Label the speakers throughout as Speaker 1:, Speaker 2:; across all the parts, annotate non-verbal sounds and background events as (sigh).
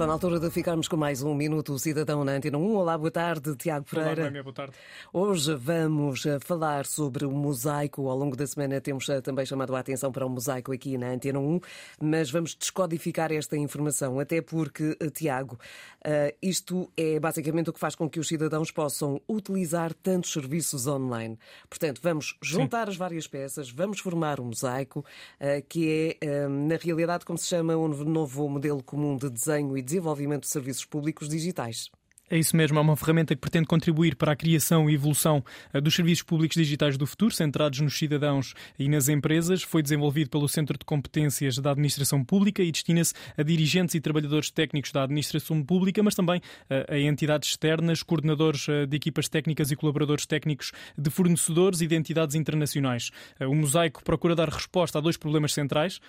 Speaker 1: Está na altura de ficarmos com mais um Minuto Cidadão na Antena 1. Olá, boa tarde, Tiago Pereira.
Speaker 2: Olá, boa tarde.
Speaker 1: Hoje vamos eh, falar sobre o mosaico. Ao longo da semana temos eh, também chamado a atenção para o mosaico aqui na Antena 1, mas vamos descodificar esta informação, até porque, eh, Tiago, isto é basicamente o que faz com que os cidadãos possam utilizar tantos serviços online. Portanto, vamos juntar Sim. as várias peças, vamos formar um mosaico, que é, na realidade, como se chama um novo modelo comum de desenho e desenvolvimento de serviços públicos digitais.
Speaker 2: É isso mesmo, é uma ferramenta que pretende contribuir para a criação e evolução eh, dos serviços públicos digitais do futuro, centrados nos cidadãos e nas empresas. Foi desenvolvido pelo Centro de Competências da Administração Pública e destina-se a dirigentes e trabalhadores técnicos da Administração Pública, mas também eh, a entidades externas, coordenadores eh, de equipas técnicas e colaboradores técnicos de fornecedores e de entidades internacionais. O mosaico procura dar resposta a dois problemas centrais: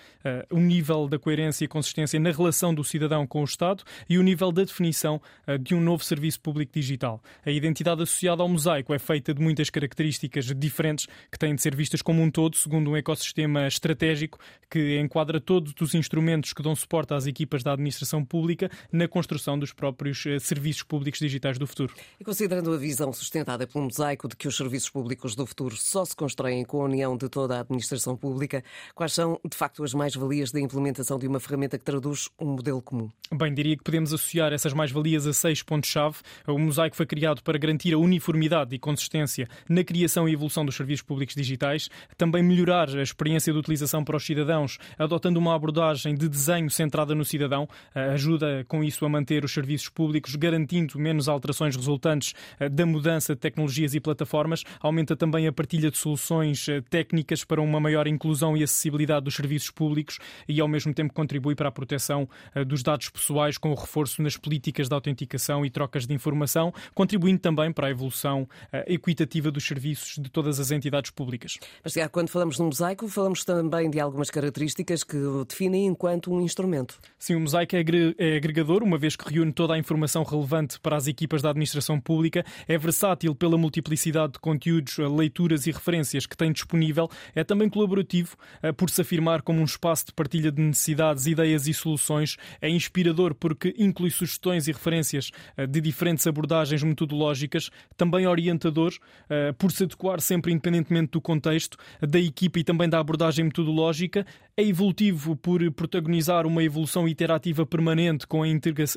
Speaker 2: o nível da coerência e consistência na relação do cidadão com o Estado e o nível da definição de um novo serviço público digital. A identidade associada ao mosaico é feita de muitas características diferentes que têm de ser vistas como um todo, segundo um ecossistema estratégico que enquadra todos os instrumentos que dão suporte às equipas da administração pública na construção dos próprios eh, serviços públicos digitais do futuro.
Speaker 1: E considerando a visão sustentada pelo mosaico de que os serviços públicos do futuro só se constroem com a união de toda a administração pública, quais são, de facto, as mais-valias da implementação de uma ferramenta que traduz um modelo comum?
Speaker 2: Bem, diria que podemos associar essas mais-valias a seis pontos-chave chave. O mosaico foi criado para garantir a uniformidade e consistência na criação e evolução dos serviços públicos digitais, também melhorar a experiência de utilização para os cidadãos, adotando uma abordagem de desenho centrada no cidadão, eh, ajuda com isso a manter os serviços públicos, garantindo menos alterações resultantes eh, da mudança de tecnologias e plataformas, aumenta também a partilha de soluções eh, técnicas para uma maior inclusão e acessibilidade dos serviços públicos e, ao mesmo tempo, contribui para a proteção dos dados pessoais com o reforço nas políticas de autenticação e troca trocas de informação, contribuindo também para a evolução uh, equitativa dos serviços de todas as entidades públicas.
Speaker 1: Mas quando falamos de um mosaico, falamos também de algumas características que o definem enquanto um instrumento.
Speaker 2: Sim, o mosaico é, é agregador, uma vez que reúne toda a informação relevante para as equipas da administração pública, é versátil pela multiplicidade de conteúdos, eh, leituras e referências que tem disponível, é também colaborativo uh, por se afirmar como um espaço de partilha de necessidades, ideias e soluções, é inspirador porque inclui sugestões e referências de diferentes abordagens metodológicas, também orientador, uh, por se adequar sempre independentemente do contexto, da equipa e também da abordagem metodológica. É evolutivo por protagonizar uma evolução iterativa permanente com a,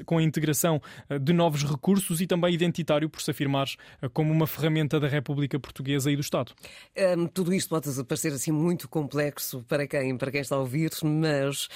Speaker 2: com a integração uh, de novos recursos e também identitário por se afirmar uh, como uma ferramenta da República Portuguesa e do Estado.
Speaker 1: Um, tudo isto pode parecer assim muito complexo para quem, para quem está a ouvir, mas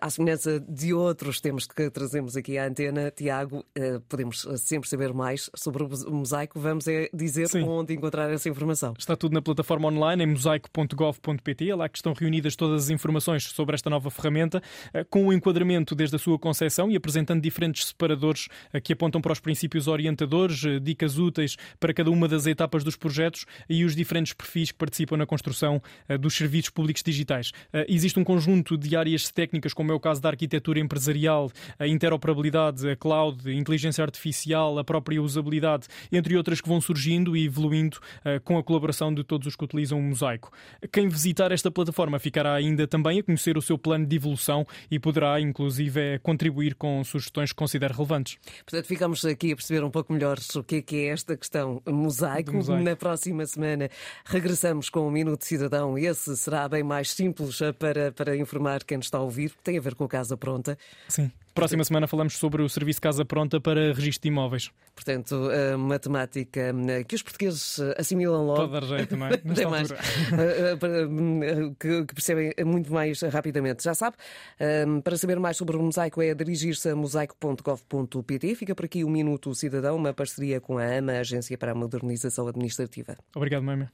Speaker 1: à semelhança de outros temas que trazemos aqui à antena, Tiago, podemos sempre saber mais sobre o mosaico, vamos é dizer Sim. onde encontrar essa informação.
Speaker 2: Está tudo na plataforma online em mosaico.gov.pt, é lá que estão reunidas todas as informações sobre esta nova ferramenta, eh, com o um enquadramento desde a sua concepção e apresentando diferentes separadores eh, que apontam para os princípios orientadores, eh, dicas úteis para cada uma das etapas dos projetos e os diferentes perfis que participam na construção dos serviços públicos digitais. Existe um conjunto de áreas técnicas, como é o caso da arquitetura empresarial, a interoperabilidade, a cloud, a inteligência artificial artificial, a própria usabilidade, entre outras que vão surgindo e evoluindo uh, com a colaboração de todos os que utilizam o Mosaico. Quem visitar esta plataforma ficará ainda também a conhecer o seu plano de evolução e poderá, inclusive, contribuir com sugestões que considere relevantes.
Speaker 1: Portanto, ficamos aqui a perceber um pouco melhor o que é, que é esta questão mosaico. mosaico. Na próxima semana regressamos com o Minuto Cidadão. Esse será bem mais simples eh, para, para informar quem nos está a ouvir, tem a ver com a Casa Pronta.
Speaker 2: Sim. Próxima semana falamos sobre o serviço Casa Pronta para registro de imóveis.
Speaker 1: Portanto, a matemática eh, que os portugueses eh, assimilam logo.
Speaker 2: Pode dar jeito (laughs) também. Tem mais, (laughs)
Speaker 1: eh, que, percebem muito mais rapidamente. Já sabe, para saber mais sobre o mosaico é dirigir-se a mosaico.gov.pt. Fica por aqui o Minuto Cidadão, uma parceria com a AMA, a Agência para a Modernização Administrativa.
Speaker 2: Obrigado, Mãe.